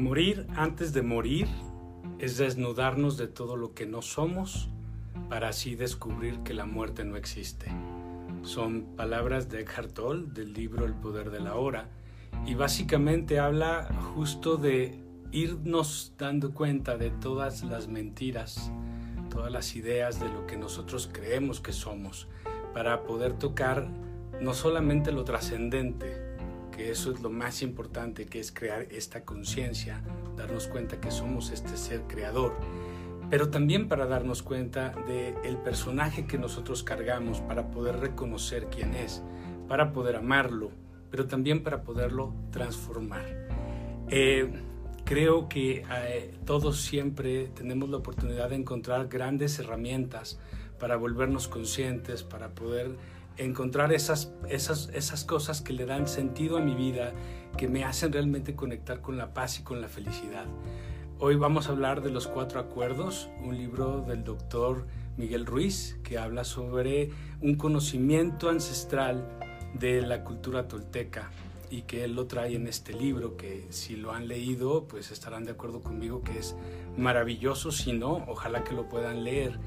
Morir antes de morir es desnudarnos de todo lo que no somos para así descubrir que la muerte no existe. Son palabras de Eckhart Tolle del libro El poder de la hora y básicamente habla justo de irnos dando cuenta de todas las mentiras, todas las ideas de lo que nosotros creemos que somos para poder tocar no solamente lo trascendente, eso es lo más importante, que es crear esta conciencia, darnos cuenta que somos este ser creador, pero también para darnos cuenta del el personaje que nosotros cargamos, para poder reconocer quién es, para poder amarlo, pero también para poderlo transformar. Eh, creo que eh, todos siempre tenemos la oportunidad de encontrar grandes herramientas para volvernos conscientes, para poder encontrar esas, esas, esas cosas que le dan sentido a mi vida, que me hacen realmente conectar con la paz y con la felicidad. Hoy vamos a hablar de los cuatro acuerdos, un libro del doctor Miguel Ruiz que habla sobre un conocimiento ancestral de la cultura tolteca y que él lo trae en este libro que si lo han leído pues estarán de acuerdo conmigo que es maravilloso, si no, ojalá que lo puedan leer.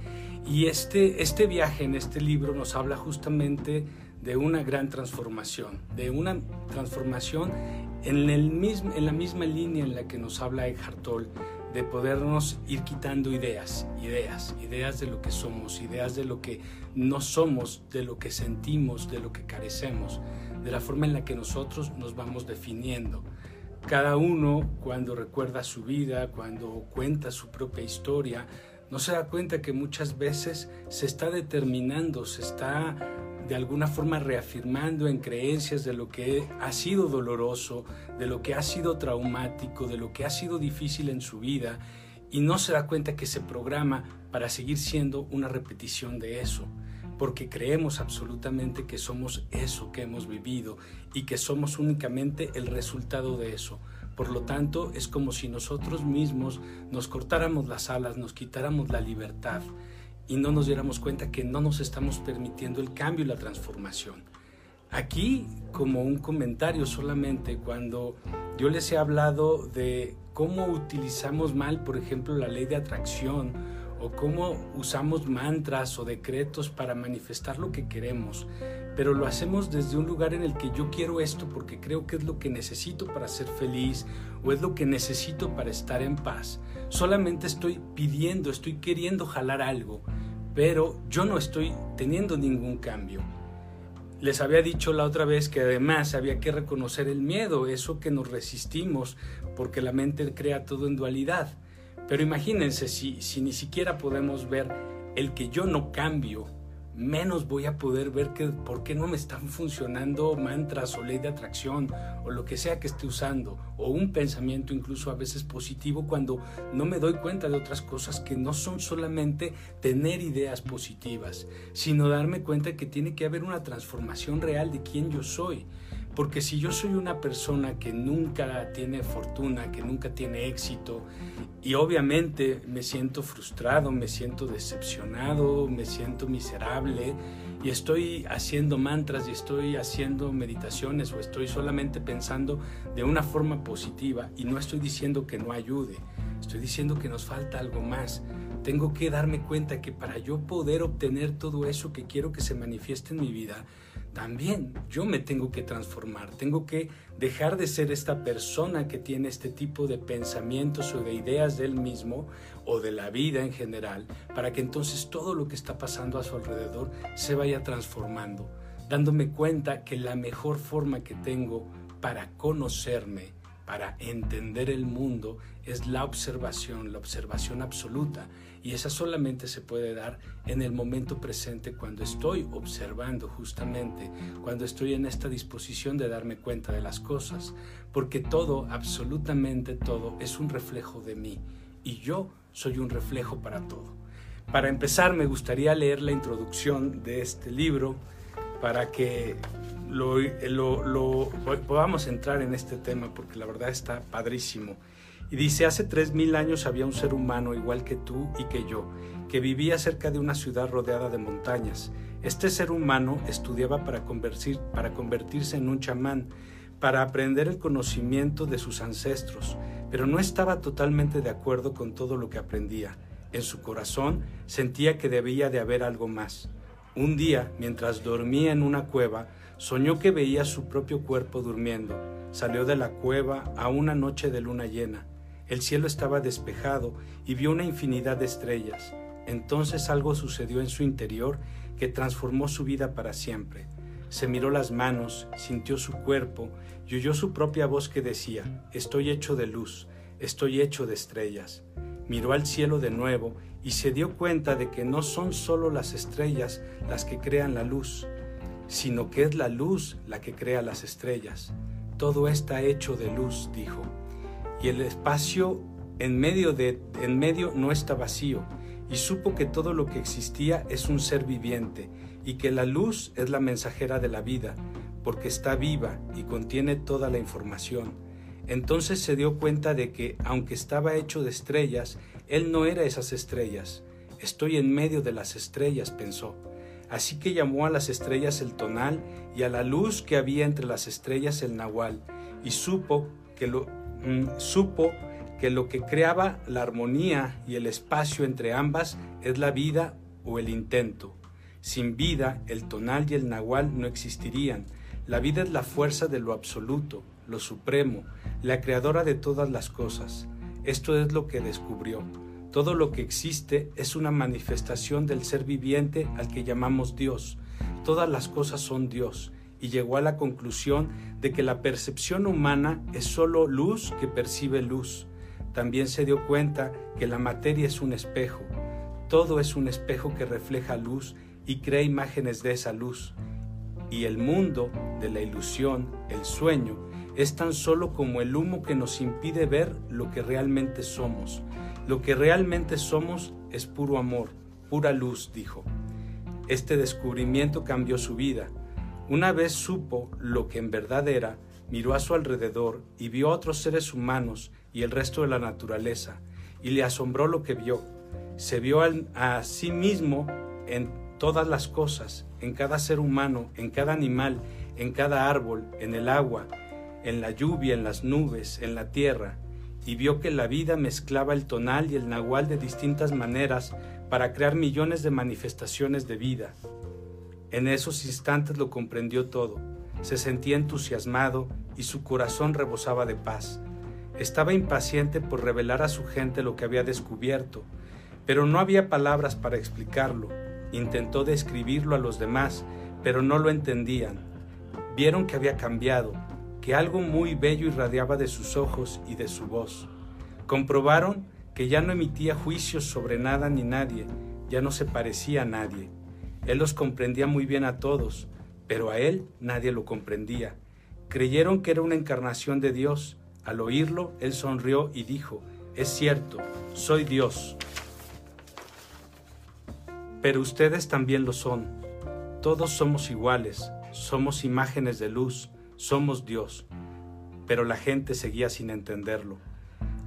Y este, este viaje en este libro nos habla justamente de una gran transformación, de una transformación en, el mismo, en la misma línea en la que nos habla Eckhart Tolle, de podernos ir quitando ideas, ideas, ideas de lo que somos, ideas de lo que no somos, de lo que sentimos, de lo que carecemos, de la forma en la que nosotros nos vamos definiendo. Cada uno cuando recuerda su vida, cuando cuenta su propia historia, no se da cuenta que muchas veces se está determinando, se está de alguna forma reafirmando en creencias de lo que ha sido doloroso, de lo que ha sido traumático, de lo que ha sido difícil en su vida y no se da cuenta que se programa para seguir siendo una repetición de eso, porque creemos absolutamente que somos eso que hemos vivido y que somos únicamente el resultado de eso. Por lo tanto, es como si nosotros mismos nos cortáramos las alas, nos quitáramos la libertad y no nos diéramos cuenta que no nos estamos permitiendo el cambio y la transformación. Aquí, como un comentario solamente, cuando yo les he hablado de cómo utilizamos mal, por ejemplo, la ley de atracción, o cómo usamos mantras o decretos para manifestar lo que queremos, pero lo hacemos desde un lugar en el que yo quiero esto porque creo que es lo que necesito para ser feliz o es lo que necesito para estar en paz. Solamente estoy pidiendo, estoy queriendo jalar algo, pero yo no estoy teniendo ningún cambio. Les había dicho la otra vez que además había que reconocer el miedo, eso que nos resistimos, porque la mente crea todo en dualidad. Pero imagínense si, si ni siquiera podemos ver el que yo no cambio, menos voy a poder ver que, por qué no me están funcionando mantras o ley de atracción o lo que sea que esté usando o un pensamiento incluso a veces positivo cuando no me doy cuenta de otras cosas que no son solamente tener ideas positivas, sino darme cuenta que tiene que haber una transformación real de quién yo soy. Porque si yo soy una persona que nunca tiene fortuna, que nunca tiene éxito, y obviamente me siento frustrado, me siento decepcionado, me siento miserable, y estoy haciendo mantras y estoy haciendo meditaciones o estoy solamente pensando de una forma positiva, y no estoy diciendo que no ayude, estoy diciendo que nos falta algo más. Tengo que darme cuenta que para yo poder obtener todo eso que quiero que se manifieste en mi vida, también yo me tengo que transformar, tengo que dejar de ser esta persona que tiene este tipo de pensamientos o de ideas del mismo o de la vida en general, para que entonces todo lo que está pasando a su alrededor se vaya transformando, dándome cuenta que la mejor forma que tengo para conocerme, para entender el mundo, es la observación, la observación absoluta y esa solamente se puede dar en el momento presente cuando estoy observando justamente, cuando estoy en esta disposición de darme cuenta de las cosas, porque todo, absolutamente todo, es un reflejo de mí y yo soy un reflejo para todo. Para empezar, me gustaría leer la introducción de este libro para que lo, lo, podamos entrar en este tema, porque la verdad está padrísimo. Y dice, hace tres mil años había un ser humano igual que tú y que yo, que vivía cerca de una ciudad rodeada de montañas. Este ser humano estudiaba para, convertir, para convertirse en un chamán, para aprender el conocimiento de sus ancestros, pero no estaba totalmente de acuerdo con todo lo que aprendía. En su corazón sentía que debía de haber algo más. Un día, mientras dormía en una cueva, soñó que veía su propio cuerpo durmiendo. Salió de la cueva a una noche de luna llena. El cielo estaba despejado y vio una infinidad de estrellas. Entonces algo sucedió en su interior que transformó su vida para siempre. Se miró las manos, sintió su cuerpo y oyó su propia voz que decía, Estoy hecho de luz, estoy hecho de estrellas. Miró al cielo de nuevo y se dio cuenta de que no son solo las estrellas las que crean la luz, sino que es la luz la que crea las estrellas. Todo está hecho de luz, dijo. Y el espacio en medio, de, en medio no está vacío, y supo que todo lo que existía es un ser viviente, y que la luz es la mensajera de la vida, porque está viva y contiene toda la información. Entonces se dio cuenta de que, aunque estaba hecho de estrellas, él no era esas estrellas. Estoy en medio de las estrellas, pensó. Así que llamó a las estrellas el tonal y a la luz que había entre las estrellas el nahual, y supo que lo, supo que lo que creaba la armonía y el espacio entre ambas es la vida o el intento. Sin vida, el tonal y el nahual no existirían. La vida es la fuerza de lo absoluto, lo supremo, la creadora de todas las cosas. Esto es lo que descubrió. Todo lo que existe es una manifestación del ser viviente al que llamamos Dios. Todas las cosas son Dios y llegó a la conclusión de que la percepción humana es solo luz que percibe luz. También se dio cuenta que la materia es un espejo. Todo es un espejo que refleja luz y crea imágenes de esa luz. Y el mundo de la ilusión, el sueño, es tan solo como el humo que nos impide ver lo que realmente somos. Lo que realmente somos es puro amor, pura luz, dijo. Este descubrimiento cambió su vida. Una vez supo lo que en verdad era, miró a su alrededor y vio a otros seres humanos y el resto de la naturaleza, y le asombró lo que vio. Se vio a sí mismo en todas las cosas, en cada ser humano, en cada animal, en cada árbol, en el agua, en la lluvia, en las nubes, en la tierra, y vio que la vida mezclaba el tonal y el nahual de distintas maneras para crear millones de manifestaciones de vida. En esos instantes lo comprendió todo, se sentía entusiasmado y su corazón rebosaba de paz. Estaba impaciente por revelar a su gente lo que había descubierto, pero no había palabras para explicarlo. Intentó describirlo a los demás, pero no lo entendían. Vieron que había cambiado, que algo muy bello irradiaba de sus ojos y de su voz. Comprobaron que ya no emitía juicios sobre nada ni nadie, ya no se parecía a nadie. Él los comprendía muy bien a todos, pero a él nadie lo comprendía. Creyeron que era una encarnación de Dios. Al oírlo, él sonrió y dijo, es cierto, soy Dios. Pero ustedes también lo son. Todos somos iguales, somos imágenes de luz, somos Dios. Pero la gente seguía sin entenderlo.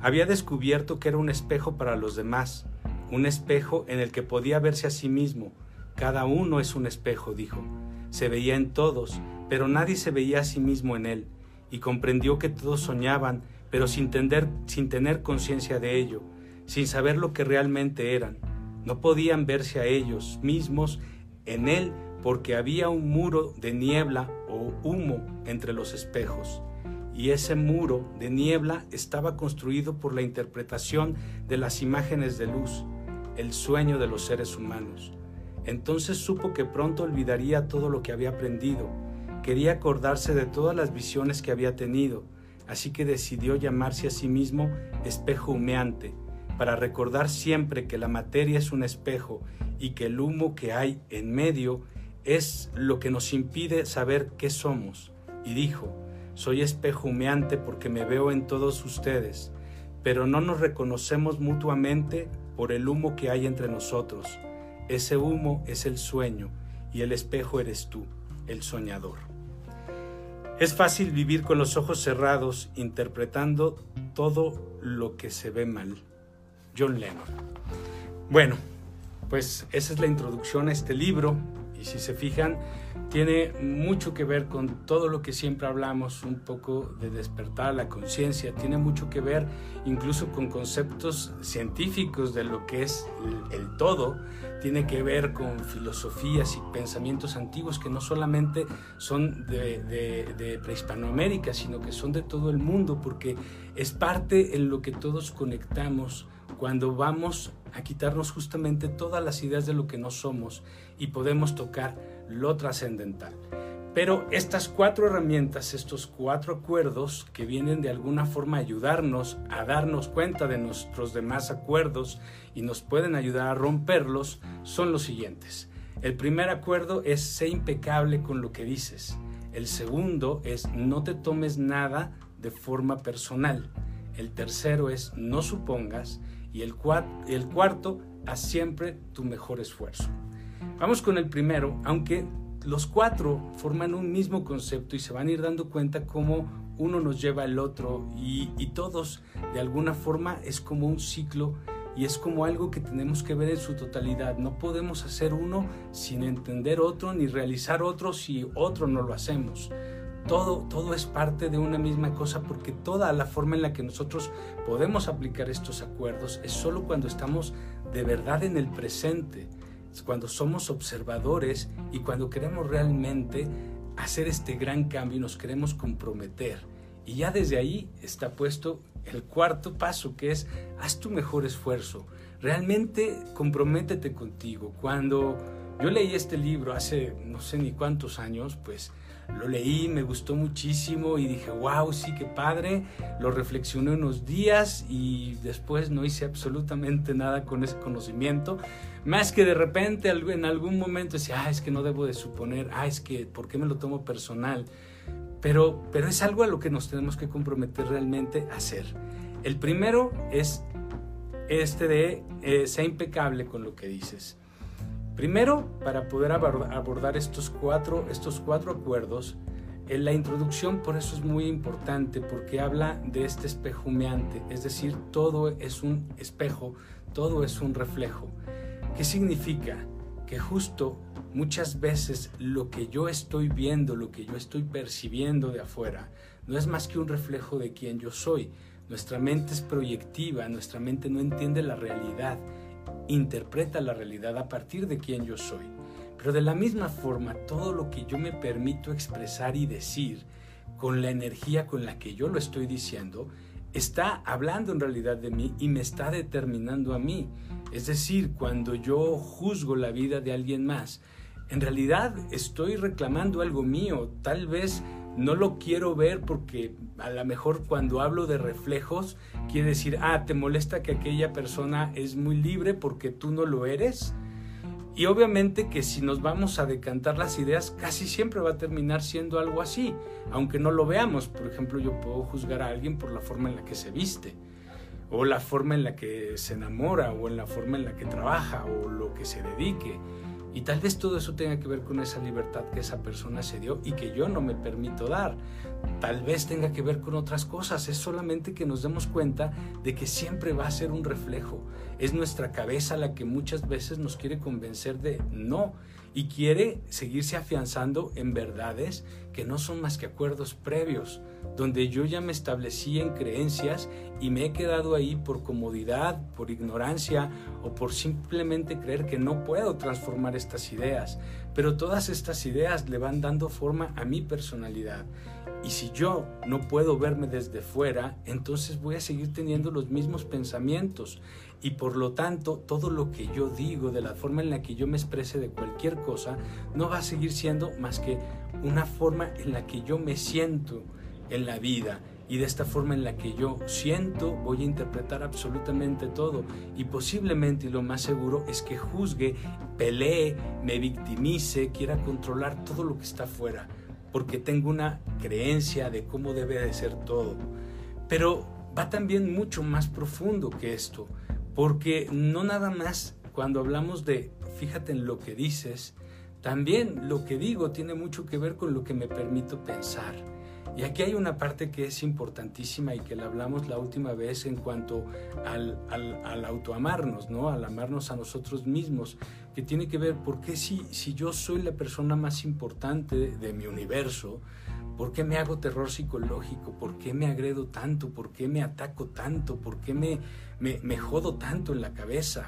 Había descubierto que era un espejo para los demás, un espejo en el que podía verse a sí mismo. Cada uno es un espejo, dijo. Se veía en todos, pero nadie se veía a sí mismo en él, y comprendió que todos soñaban, pero sin, sin tener conciencia de ello, sin saber lo que realmente eran. No podían verse a ellos mismos en él porque había un muro de niebla o humo entre los espejos, y ese muro de niebla estaba construido por la interpretación de las imágenes de luz, el sueño de los seres humanos. Entonces supo que pronto olvidaría todo lo que había aprendido, quería acordarse de todas las visiones que había tenido, así que decidió llamarse a sí mismo espejo humeante, para recordar siempre que la materia es un espejo y que el humo que hay en medio es lo que nos impide saber qué somos. Y dijo, soy espejo humeante porque me veo en todos ustedes, pero no nos reconocemos mutuamente por el humo que hay entre nosotros. Ese humo es el sueño y el espejo eres tú, el soñador. Es fácil vivir con los ojos cerrados interpretando todo lo que se ve mal. John Lennon. Bueno, pues esa es la introducción a este libro si se fijan, tiene mucho que ver con todo lo que siempre hablamos, un poco de despertar la conciencia, tiene mucho que ver incluso con conceptos científicos de lo que es el, todo, tiene que ver con filosofías y pensamientos antiguos que no solamente son de, de prehispanoamérica, sino que son de todo el mundo, porque es parte en lo que todos conectamos cuando vamos a quitarnos justamente todas las ideas de lo que no somos y podemos tocar lo trascendental. Pero estas cuatro herramientas, estos cuatro acuerdos que vienen de alguna forma a ayudarnos a darnos cuenta de nuestros demás acuerdos y nos pueden ayudar a romperlos, son los siguientes. El primer acuerdo es ser impecable con lo que dices. El segundo es no te tomes nada de forma personal. El tercero es no supongas y el, cuarto, haz siempre tu mejor esfuerzo. Vamos con el primero, aunque los cuatro forman un mismo concepto y se van a ir dando cuenta cómo uno nos lleva al otro y, todos de alguna forma es como un ciclo y es como algo que tenemos que ver en su totalidad. No podemos hacer uno sin entender otro ni realizar otro si otro no lo hacemos todo, todo es parte de una misma cosa porque toda la forma en la que nosotros podemos aplicar estos acuerdos es solo cuando estamos de verdad en el presente, cuando somos observadores y cuando queremos realmente hacer este gran cambio y nos queremos comprometer. Y ya desde ahí está puesto el cuarto paso que es haz tu mejor esfuerzo. Realmente comprométete contigo. Cuando yo leí este libro hace no sé ni cuántos años, pues lo leí, me gustó muchísimo y dije, wow, sí, qué padre. Lo reflexioné unos días y después no hice absolutamente nada con ese conocimiento. Más que de repente en algún momento decía, ah, es que no debo de suponer, ah, es que, ¿por qué me lo tomo personal? Pero, pero es algo a lo que nos tenemos que comprometer realmente a hacer. El primero es este de, eh, sea impecable con lo que dices. Primero, para poder abordar estos cuatro, estos cuatro acuerdos, en la introducción por eso es muy importante, porque habla de este espejo humeante, es decir, todo es un espejo, todo es un reflejo. ¿Qué significa? Que justo muchas veces lo que yo estoy viendo, lo que yo estoy percibiendo de afuera, no es más que un reflejo de quien yo soy. Nuestra mente es proyectiva, nuestra mente no entiende la realidad interpreta la realidad a partir de quien yo soy. Pero de la misma forma, todo lo que yo me permito expresar y decir, con la energía con la que yo lo estoy diciendo, está hablando en realidad de mí y me está determinando a mí. Es decir, cuando yo juzgo la vida de alguien más, en realidad estoy reclamando algo mío. Tal vez no lo quiero ver porque a lo mejor cuando hablo de reflejos quiere decir, ah, te molesta que aquella persona es muy libre porque tú no lo eres. Y obviamente que si nos vamos a decantar las ideas, casi siempre va a terminar siendo algo así, aunque no lo veamos. Por ejemplo, yo puedo juzgar a alguien por la forma en la que se viste, o la forma en la que se enamora, o en la forma en la que trabaja, o lo que se dedique. Y tal vez todo eso tenga que ver con esa libertad que esa persona se dio y que yo no me permito dar. Tal vez tenga que ver con otras cosas. Es solamente que nos demos cuenta de que siempre va a ser un reflejo. Es nuestra cabeza la que muchas veces nos quiere convencer de no y quiere seguirse afianzando en verdades que no son más que acuerdos previos, donde yo ya me establecí en creencias y me he quedado ahí por comodidad, por ignorancia o por simplemente creer que no puedo transformar estas ideas. Pero todas estas ideas le van dando forma a mi personalidad. Y si yo no puedo verme desde fuera, entonces voy a seguir teniendo los mismos pensamientos y por lo tanto todo lo que yo digo, de la forma en la que yo me exprese de cualquier cosa, no va a seguir siendo más que una forma en la que yo me siento en la vida y de esta forma en la que yo siento voy a interpretar absolutamente todo y posiblemente y lo más seguro es que juzgue, pelee, me victimice, quiera controlar todo lo que está afuera porque tengo una creencia de cómo debe de ser todo. Pero va también mucho más profundo que esto. Porque no nada más cuando hablamos de fíjate en lo que dices, también lo que digo tiene mucho que ver con lo que me permito pensar. Y aquí hay una parte que es importantísima y que la hablamos la última vez en cuanto al, al, al autoamarnos, ¿no? Al amarnos a nosotros mismos. que tiene que ver por qué si, si yo soy la persona más importante de, mi universo, ¿Por qué me hago terror psicológico? ¿Por qué me agredo tanto? ¿Por qué me ataco tanto? ¿Por qué me, me, jodo tanto en la cabeza?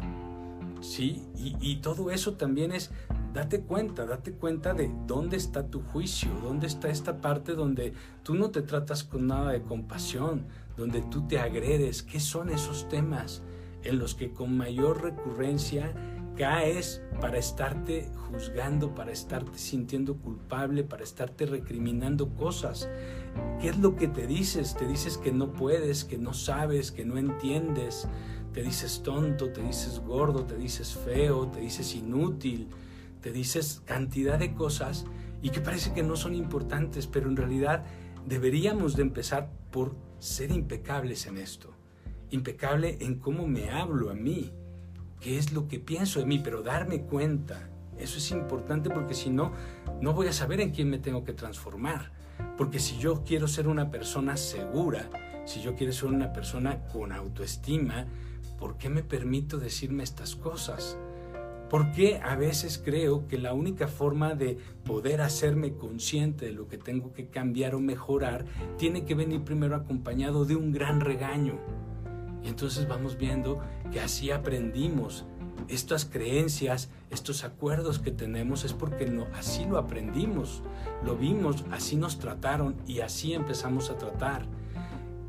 ¿Sí? Y, y, todo eso también es, date cuenta, date cuenta de dónde está tu juicio, dónde está esta parte donde tú no te tratas con nada de compasión, donde tú te agredes. ¿Qué son esos temas en los que con mayor recurrencia caes para estarte juzgando, para estarte sintiendo culpable, para estarte recriminando cosas. ¿Qué es lo que te dices? Te dices que no puedes, que no sabes, que no entiendes. Te dices tonto, te dices gordo, te dices feo, te dices inútil, te dices cantidad de cosas y que parece que no son importantes, pero en realidad deberíamos de empezar por ser impecables en esto. Impecable en cómo me hablo a mí, qué es lo que pienso de mí, pero darme cuenta. Eso es importante porque si no, no voy a saber en quién me tengo que transformar. Porque si yo quiero ser una persona segura, si yo quiero ser una persona con autoestima, ¿por qué me permito decirme estas cosas? ¿Por qué a veces creo que la única forma de poder hacerme consciente de lo que tengo que cambiar o mejorar tiene que venir primero acompañado de un gran regaño? Y entonces vamos viendo que así aprendimos. Estas creencias, estos acuerdos que tenemos es porque no, así lo aprendimos, lo vimos, así nos trataron y así empezamos a tratar.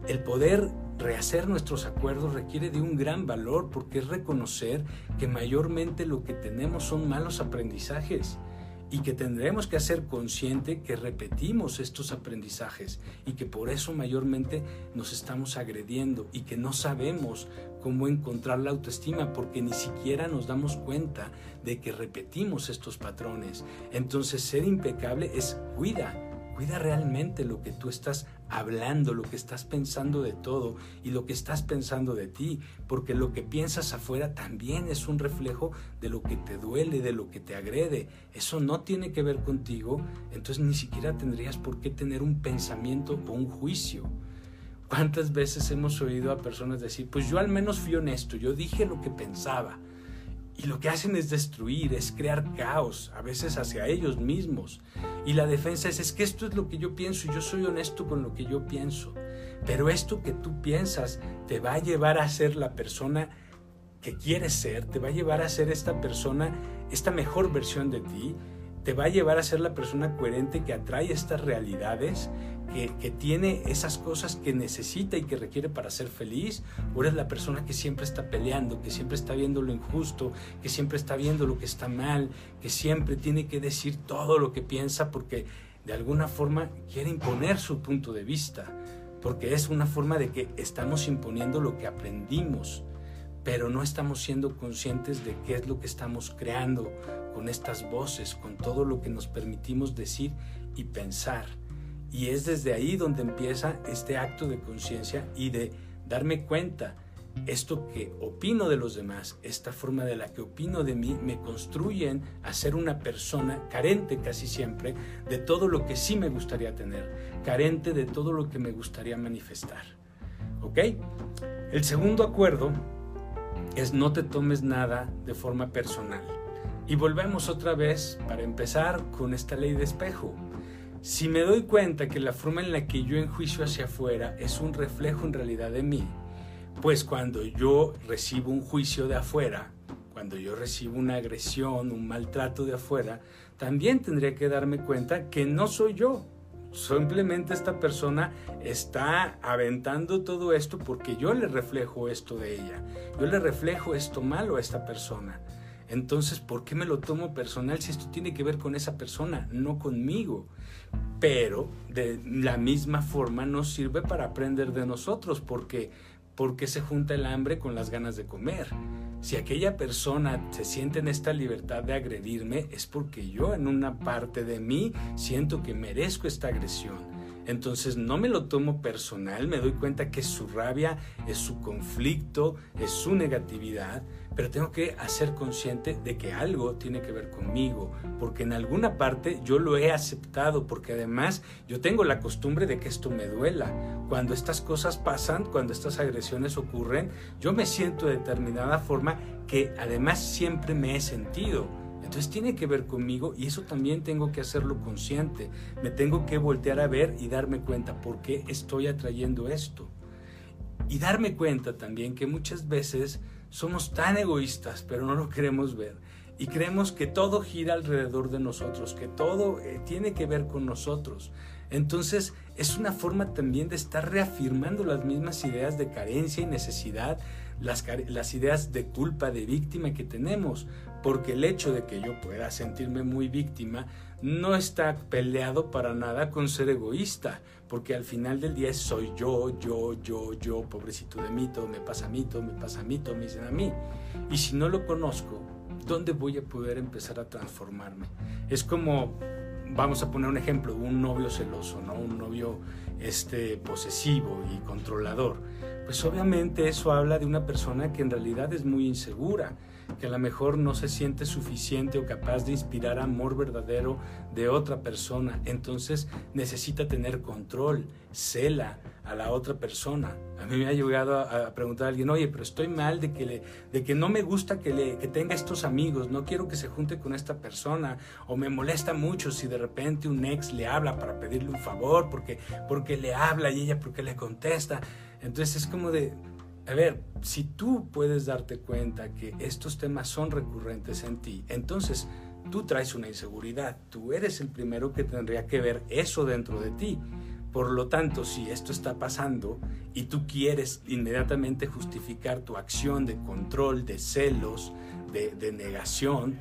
El poder rehacer nuestros acuerdos requiere de un gran valor porque es reconocer que mayormente lo que tenemos son malos aprendizajes y que tendremos que hacer consciente que repetimos estos aprendizajes y que por eso mayormente nos estamos agrediendo y que no sabemos cómo encontrar la autoestima porque ni siquiera nos damos cuenta de que repetimos estos patrones. Entonces ser impecable es cuida, cuida realmente lo que tú estás hablando, lo que estás pensando de todo y lo que estás pensando de ti, porque lo que piensas afuera también es un reflejo de lo que te duele, de lo que te agrede. Eso no tiene que ver contigo, entonces ni siquiera tendrías por qué tener un pensamiento o un juicio. ¿Cuántas veces hemos oído a personas decir, pues yo al menos fui honesto, yo dije lo que pensaba? Y lo que hacen es destruir, es crear caos, a veces hacia ellos mismos. Y la defensa es, es que esto es lo que yo pienso y yo soy honesto con lo que yo pienso. Pero esto que tú piensas te va a llevar a ser la persona que quieres ser, te va a llevar a ser esta persona, esta mejor versión de ti, te va a llevar a ser la persona coherente que atrae estas realidades, que, tiene esas cosas que necesita y que requiere para ser feliz, o eres la persona que siempre está peleando, que siempre está viendo lo injusto, que siempre está viendo lo que está mal, que siempre tiene que decir todo lo que piensa porque de alguna forma quiere imponer su punto de vista, porque es una forma de que estamos imponiendo lo que aprendimos, pero no estamos siendo conscientes de qué es lo que estamos creando con estas voces, con todo lo que nos permitimos decir y pensar. Y es desde ahí donde empieza este acto de conciencia y de darme cuenta, esto que opino de los demás, esta forma de la que opino de mí, me construyen a ser una persona carente casi siempre de todo lo que sí me gustaría tener, carente de todo lo que me gustaría manifestar. ¿Ok? El segundo acuerdo es no te tomes nada de forma personal. Y volvemos otra vez para empezar con esta ley de espejo. Si me doy cuenta que la forma en la que yo enjuicio hacia afuera es un reflejo en realidad de mí, pues cuando yo recibo un juicio de afuera, cuando yo recibo una agresión, un maltrato de afuera, también tendría que darme cuenta que no soy yo. Simplemente esta persona está aventando todo esto porque yo le reflejo esto de ella. Yo le reflejo esto malo a esta persona. Entonces, ¿por qué me lo tomo personal si esto tiene que ver con esa persona, no conmigo? Pero de la misma forma nos sirve para aprender de nosotros, porque porque se junta el hambre con las ganas de comer. Si aquella persona se siente en esta libertad de agredirme, es porque yo en una parte de mí siento que merezco esta agresión. Entonces no me lo tomo personal, me doy cuenta que su rabia, es su conflicto, es su negatividad, pero tengo que hacer consciente de que algo tiene que ver conmigo, porque en alguna parte yo lo he aceptado, porque además yo tengo la costumbre de que esto me duela. Cuando estas cosas pasan, cuando estas agresiones ocurren, yo me siento de determinada forma que además siempre me he sentido Entonces tiene que ver conmigo y eso también tengo que hacerlo consciente. Me tengo que voltear a ver y darme cuenta por qué estoy atrayendo esto. Y darme cuenta también que muchas veces somos tan egoístas, pero no lo queremos ver. Y creemos que todo gira alrededor de nosotros, que todo eh, tiene que ver con nosotros. Entonces es una forma también de estar reafirmando las mismas ideas de carencia y necesidad, las, las ideas de culpa, de víctima que tenemos, porque el hecho de que yo pueda sentirme muy víctima no está peleado para nada con ser egoísta, porque al final del día soy yo, yo, yo, yo, pobrecito de mí, todo me pasa a mí, todo me pasa a mí, todo me dicen a mí. Y si no lo conozco, ¿dónde voy a poder empezar a transformarme? Es como, vamos a poner un ejemplo, un novio celoso, ¿no? Un novio este, posesivo y controlador. Pues obviamente eso habla de una persona que en realidad es muy insegura que a lo mejor no se siente suficiente o capaz de inspirar amor verdadero de otra persona. Entonces necesita tener control, cela a la otra persona. A mí me ha llegado a, preguntar a alguien, oye, pero estoy mal de que, le, de que no me gusta que, le, que tenga estos amigos, no quiero que se junte con esta persona, o me molesta mucho si de repente un ex le habla para pedirle un favor, porque, porque le habla y ella porque le contesta. Entonces es como de, a ver, si tú puedes darte cuenta que estos temas son recurrentes en ti, entonces tú traes una inseguridad, tú eres el primero que tendría que ver eso dentro de ti. Por lo tanto, si esto está pasando y tú quieres inmediatamente justificar tu acción de control, de celos, de, de negación,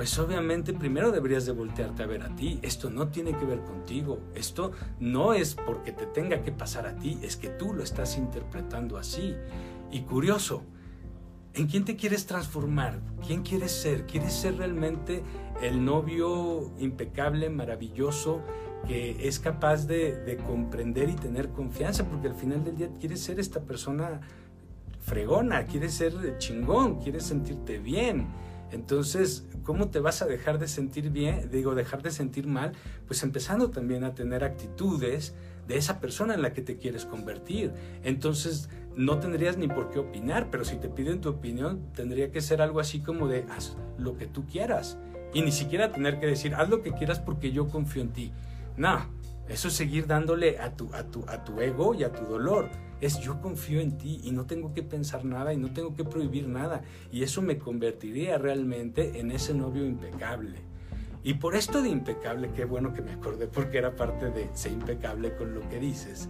pues obviamente primero deberías de voltearte a ver a ti. Esto no tiene que ver contigo. Esto no es porque te tenga que pasar a ti, es que tú lo estás interpretando así. Y curioso, ¿en quién te quieres transformar? ¿Quién quieres ser? ¿Quieres ser realmente el novio impecable, maravilloso, que es capaz de, de comprender y tener confianza? Porque al final del día quieres ser esta persona fregona, quieres ser chingón, quieres sentirte bien entonces, ¿cómo te vas a dejar de sentir bien? Digo, dejar de sentir mal, pues empezando también a tener actitudes de esa persona en la que te quieres convertir. Entonces, no tendrías ni por qué opinar, pero si te piden tu opinión, tendría que ser algo así como de haz lo que tú quieras. Y ni siquiera tener que decir, haz lo que quieras porque yo confío en ti. No, eso es seguir dándole a tu, a tu, a tu ego y a tu dolor es yo confío en ti y no tengo que pensar nada y no tengo que prohibir nada. Y eso me convertiría realmente en ese novio impecable. Y por esto de impecable, qué bueno que me acordé porque era parte de ser impecable con lo que dices.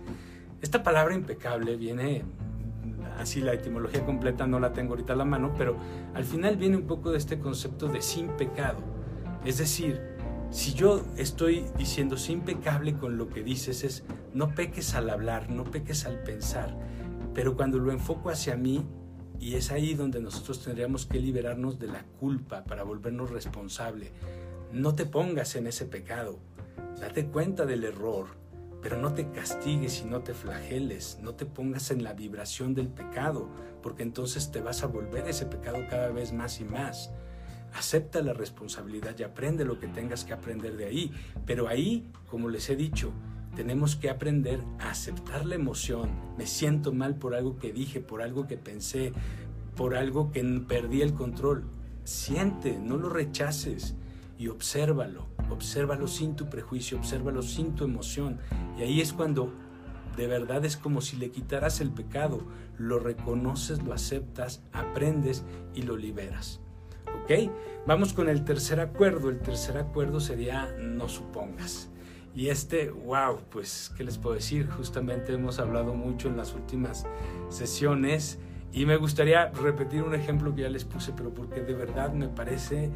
Esta palabra impecable viene, así la etimología completa no la tengo ahorita a la mano, pero al final viene un poco de este concepto de sin pecado. Es decir, si yo estoy diciendo sin impecable con lo que dices es no peques al hablar, no peques al pensar, pero cuando lo enfoco hacia mí, y es ahí donde nosotros tendríamos que liberarnos de la culpa para volvernos responsable. No te pongas en ese pecado, date cuenta del error, pero no te castigues y no te flageles, no te pongas en la vibración del pecado, porque entonces te vas a volver ese pecado cada vez más y más acepta la responsabilidad y aprende lo que tengas que aprender de ahí. Pero ahí, como les he dicho, tenemos que aprender a aceptar la emoción. Me siento mal por algo que dije, por algo que pensé, por algo que perdí el control. Siente, no lo rechaces y obsérvalo. Obsérvalo sin tu prejuicio, obsérvalo sin tu emoción. Y ahí es cuando de verdad es como si le quitaras el pecado. Lo reconoces, lo aceptas, aprendes y lo liberas. ¿Ok? Vamos con el tercer acuerdo. El tercer acuerdo sería no supongas. Y este, wow, pues, ¿qué les puedo decir? Justamente hemos hablado mucho en las últimas sesiones y me gustaría repetir un ejemplo que ya les puse, pero porque de verdad me parece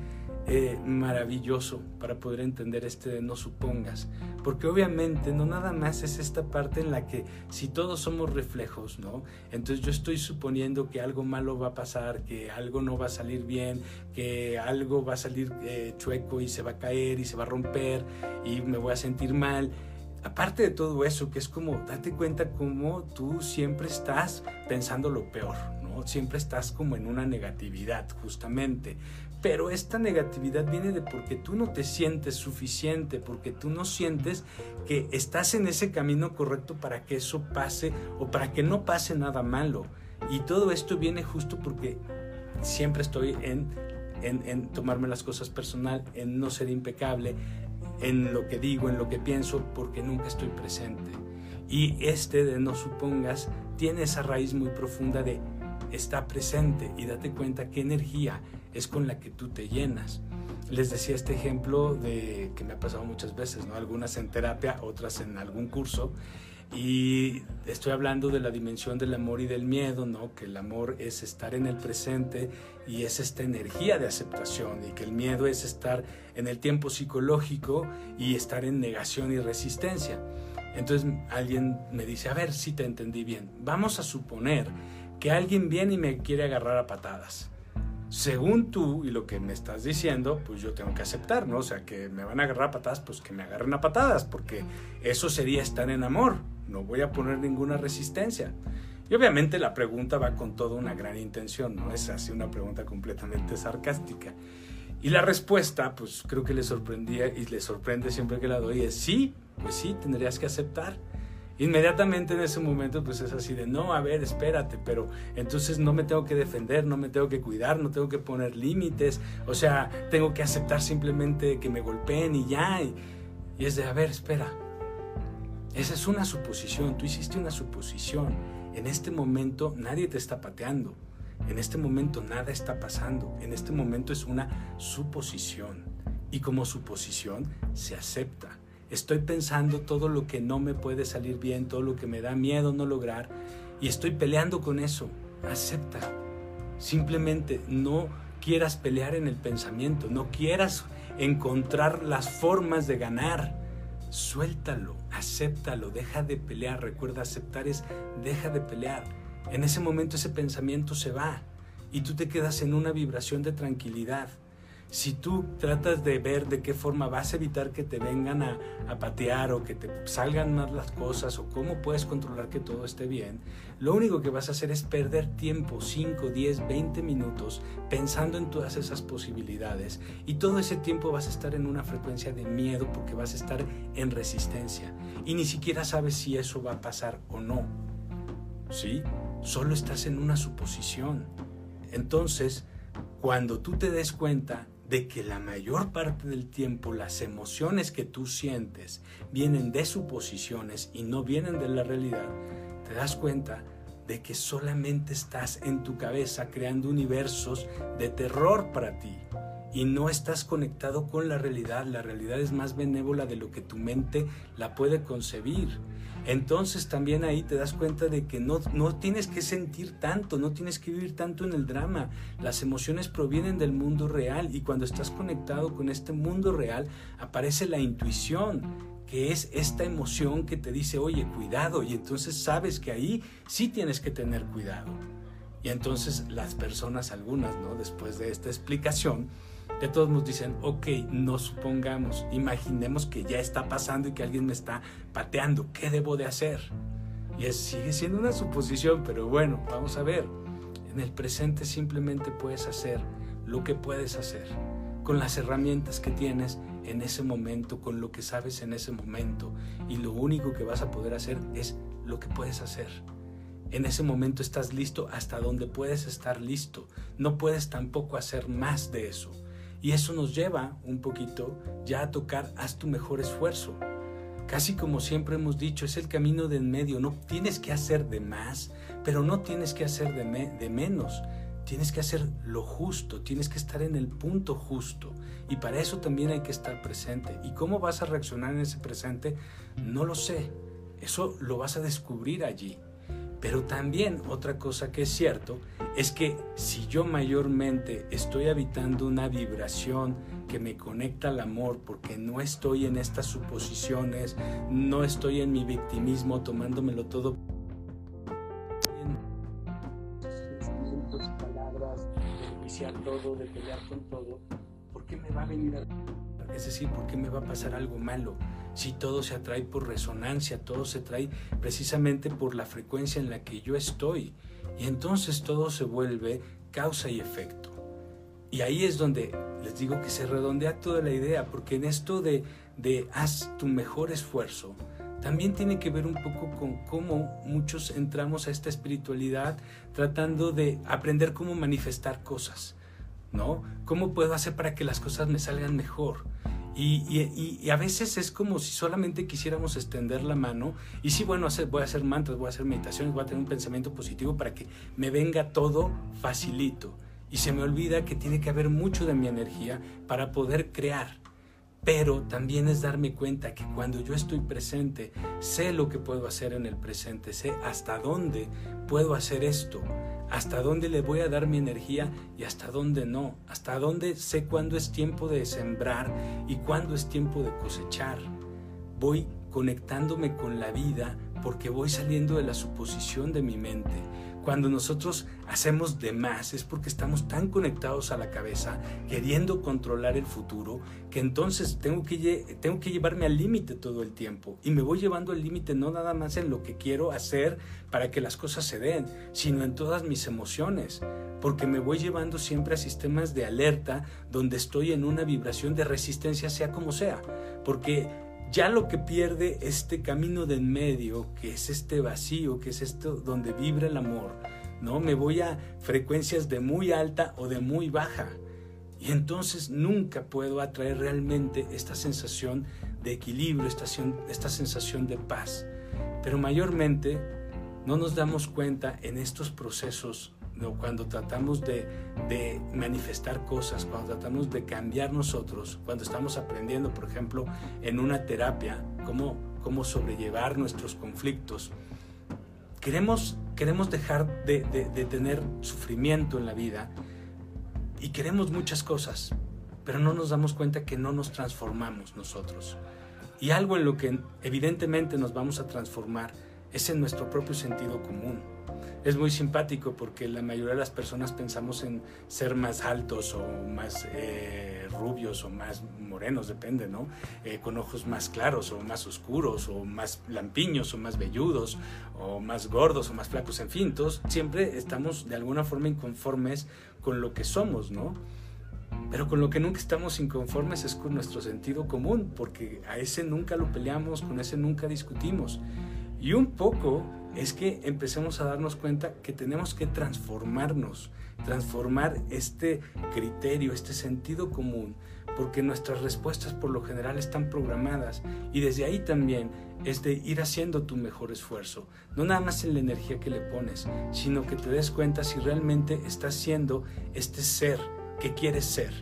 eh, maravilloso para poder entender este de no supongas. Porque obviamente no nada más es esta parte en la que si todos somos reflejos, ¿no? Entonces yo estoy suponiendo que algo malo va a pasar, que algo no va a salir bien, que algo va a salir eh, chueco y se va a caer y se va a romper y me voy a sentir mal aparte de todo eso, que es como, date cuenta cómo tú siempre estás pensando lo peor, ¿no? Siempre estás como en una negatividad, justamente. Pero esta negatividad viene de porque tú no te sientes suficiente, porque tú no sientes que estás en ese camino correcto para que eso pase o para que no pase nada malo. Y todo esto viene justo porque siempre estoy en en, tomarme las cosas personal, en no ser impecable, en lo que digo, en lo que pienso, porque nunca estoy presente. Y este de no supongas tiene esa raíz muy profunda de está presente y date cuenta qué energía es con la que tú te llenas. Les decía este ejemplo de que me ha pasado muchas veces, ¿no? Algunas en terapia, otras en algún curso. Y estoy hablando de la dimensión del amor y del miedo, ¿no? Que el amor es estar en el presente y es esta energía de aceptación y que el miedo es estar en el tiempo psicológico y estar en negación y resistencia. Entonces alguien me dice, a ver si te entendí bien. Vamos a suponer que alguien viene y me quiere agarrar a patadas. Según tú y lo que me estás diciendo, pues yo tengo que aceptar, ¿no? O sea, que me van a agarrar a patadas, pues que me agarren a patadas, porque eso sería estar en amor. No voy a poner ninguna resistencia. Y obviamente la pregunta va con toda una gran intención, no es así una pregunta completamente sarcástica. Y la respuesta, pues creo que le sorprendía y le sorprende siempre que la doy, es sí, pues sí, tendrías que aceptar. Inmediatamente en ese momento pues es así de, no, a ver, espérate, pero entonces no me tengo que defender, no me tengo que cuidar, no tengo que poner límites, o sea, tengo que aceptar simplemente que me golpeen y ya. Y, es de, a ver, espera, esa es una suposición, tú hiciste una suposición. En este momento nadie te está pateando, en este momento nada está pasando, en este momento es una suposición. Y como suposición se acepta estoy pensando todo lo que no me puede salir bien, todo lo que me da miedo no lograr y estoy peleando con eso. Acepta. Simplemente no quieras pelear en el pensamiento, no quieras encontrar las formas de ganar. Suéltalo, acéptalo, deja de pelear. Recuerda, aceptar es deja de pelear. En ese momento ese pensamiento se va y tú te quedas en una vibración de tranquilidad si tú tratas de ver de qué forma vas a evitar que te vengan a, patear o que te salgan mal las cosas o cómo puedes controlar que todo esté bien, lo único que vas a hacer es perder tiempo, 5, 10, 20 minutos pensando en todas esas posibilidades y todo ese tiempo vas a estar en una frecuencia de miedo porque vas a estar en resistencia y ni siquiera sabes si eso va a pasar o no. ¿Sí? Solo estás en una suposición. Entonces, cuando tú te des cuenta de que la mayor parte del tiempo las emociones que tú sientes vienen de suposiciones y no vienen de la realidad, te das cuenta de que solamente estás en tu cabeza creando universos de terror para ti y no estás conectado con la realidad. La realidad es más benévola de lo que tu mente la puede concebir. Entonces también ahí te das cuenta de que no, no tienes que sentir tanto, no tienes que vivir tanto en el drama. Las emociones provienen del mundo real y cuando estás conectado con este mundo real aparece la intuición, que es esta emoción que te dice, oye, cuidado, y entonces sabes que ahí sí tienes que tener cuidado. Y entonces las personas, algunas, ¿no? Después de esta explicación, de todos nos dicen, ok, no supongamos, imaginemos que ya está pasando y que alguien me está pateando, ¿qué debo de hacer? Y es, sigue siendo una suposición, pero bueno, vamos a ver. En el presente simplemente puedes hacer lo que puedes hacer, con las herramientas que tienes en ese momento, con lo que sabes en ese momento. Y lo único que vas a poder hacer es lo que puedes hacer. En ese momento estás listo hasta donde puedes estar listo. No puedes tampoco hacer más de eso. Y eso nos lleva un poquito ya a tocar, haz tu mejor esfuerzo. Casi como siempre hemos dicho, es el camino de en medio. No tienes que hacer de más, pero no tienes que hacer de, de menos. Tienes que hacer lo justo, tienes que estar en el punto justo. Y para eso también hay que estar presente. ¿Y cómo vas a reaccionar en ese presente? No lo sé. Eso lo vas a descubrir allí. Pero también otra cosa que es cierto es que si yo mayormente estoy habitando una vibración que me conecta al amor porque no estoy en estas suposiciones, no estoy en mi victimismo tomándomelo todo palabras, de todo, de pelear con todo, ¿por qué me va a venir a... Es decir, ¿por qué me va a pasar algo malo? si todo se atrae por resonancia, todo se trae precisamente por la frecuencia en la que yo estoy. Y entonces todo se vuelve causa y efecto. Y ahí es donde les digo que se redondea toda la idea, porque en esto de, de haz tu mejor esfuerzo, también tiene que ver un poco con cómo muchos entramos a esta espiritualidad tratando de aprender cómo manifestar cosas. ¿No? ¿Cómo puedo hacer para que las cosas me salgan mejor? Y, a veces es como si solamente quisiéramos extender la mano y sí, bueno, voy a hacer mantras, voy a hacer meditaciones, voy a tener un pensamiento positivo para que me venga todo facilito. Y se me olvida que tiene que haber mucho de mi energía para poder crear. Pero también es darme cuenta que cuando yo estoy presente, sé lo que puedo hacer en el presente, sé hasta dónde puedo hacer esto, hasta dónde le voy a dar mi energía y hasta dónde no, hasta dónde sé cuándo es tiempo de sembrar y cuándo es tiempo de cosechar. Voy conectándome con la vida porque voy saliendo de la suposición de mi mente cuando nosotros hacemos de más es porque estamos tan conectados a la cabeza, queriendo controlar el futuro, que entonces tengo que, tengo que llevarme al límite todo el tiempo. Y me voy llevando al límite no nada más en lo que quiero hacer para que las cosas se den, sino en todas mis emociones. Porque me voy llevando siempre a sistemas de alerta donde estoy en una vibración de resistencia, sea como sea. Porque ya lo que pierde este camino de en medio, que es este vacío, que es esto donde vibra el amor, ¿no? Me voy a frecuencias de muy alta o de muy baja. Y entonces nunca puedo atraer realmente esta sensación de equilibrio, esta, esta sensación de paz. Pero mayormente no nos damos cuenta en estos procesos cuando tratamos de, manifestar cosas, cuando tratamos de cambiar nosotros, cuando estamos aprendiendo, por ejemplo, en una terapia, cómo, cómo sobrellevar nuestros conflictos, queremos, queremos dejar de, de tener sufrimiento en la vida y queremos muchas cosas, pero no nos damos cuenta que no nos transformamos nosotros. Y algo en lo que evidentemente nos vamos a transformar es en nuestro propio sentido común es muy simpático porque la mayoría de las personas pensamos en ser más altos o más eh, rubios o más morenos, depende, ¿no? Eh, con ojos más claros o más oscuros o más lampiños o más velludos o más gordos o más flacos, en fin, todos siempre estamos de alguna forma inconformes con lo que somos, ¿no? Pero con lo que nunca estamos inconformes es con nuestro sentido común, porque a ese nunca lo peleamos, con ese nunca discutimos. Y un poco es que empecemos a darnos cuenta que tenemos que transformarnos, transformar este criterio, este sentido común, porque nuestras respuestas por lo general están programadas y desde ahí también es de ir haciendo tu mejor esfuerzo, no nada más en la energía que le pones, sino que te des cuenta si realmente estás siendo este ser que quieres ser,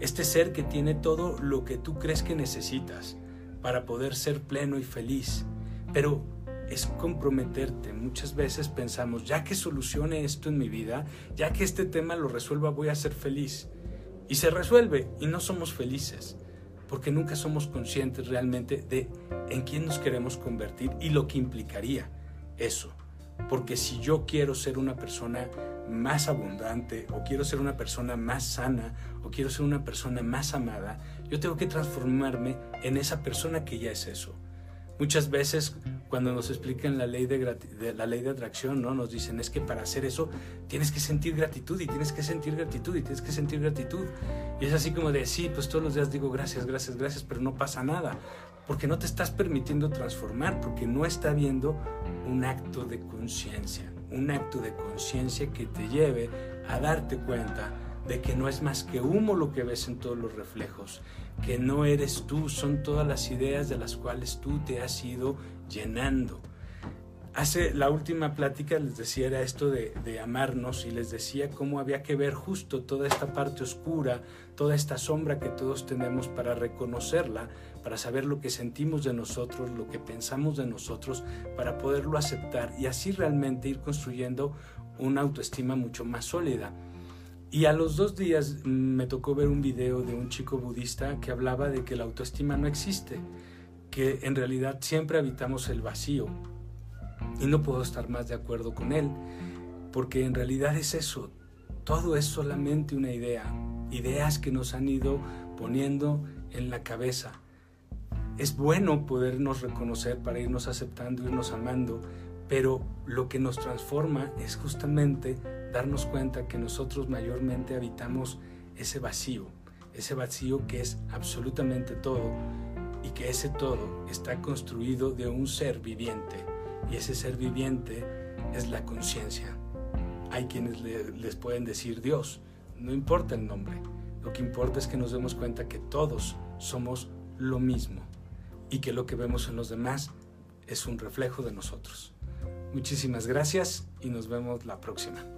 este ser que tiene todo lo que tú crees que necesitas para poder ser pleno y feliz, pero es comprometerte. Muchas veces pensamos, ya que solucione esto en mi vida, ya que este tema lo resuelva, voy a ser feliz. Y se resuelve y no somos felices, porque nunca somos conscientes realmente de en quién nos queremos convertir y lo que implicaría eso. Porque si yo quiero ser una persona más abundante, o quiero ser una persona más sana, o quiero ser una persona más amada, yo tengo que transformarme en esa persona que ya es eso. Muchas veces cuando nos explican la ley de, la ley de atracción, ¿no? Nos dicen, es que para hacer eso tienes que sentir gratitud y tienes que sentir gratitud y tienes que sentir gratitud. Y es así como de, sí, pues todos los días digo gracias, gracias, gracias, pero no pasa nada. Porque no te estás permitiendo transformar, porque no está habiendo un acto de conciencia, un acto de conciencia que te lleve a darte cuenta de que no es más que humo lo que ves en todos los reflejos, que no eres tú, son todas las ideas de las cuales tú te has ido llenando. Hace la última plática les decía era esto de, de, amarnos y les decía cómo había que ver justo toda esta parte oscura, toda esta sombra que todos tenemos para reconocerla, para saber lo que sentimos de nosotros, lo que pensamos de nosotros, para poderlo aceptar y así realmente ir construyendo una autoestima mucho más sólida. Y a los dos días me tocó ver un video de un chico budista que hablaba de que la autoestima no existe, que en realidad siempre habitamos el vacío. Y no puedo estar más de acuerdo con él, porque en realidad es eso, todo es solamente una idea, ideas que nos han ido poniendo en la cabeza. Es bueno podernos reconocer para irnos aceptando, irnos amando, pero lo que nos transforma es justamente darnos cuenta que nosotros mayormente habitamos ese vacío, ese vacío que es absolutamente todo y que ese todo está construido de un ser viviente y ese ser viviente es la conciencia. Hay quienes les pueden decir Dios, no importa el nombre, lo que importa es que nos demos cuenta que todos somos lo mismo y que lo que vemos en los demás es un reflejo de nosotros. Muchísimas gracias y nos vemos la próxima.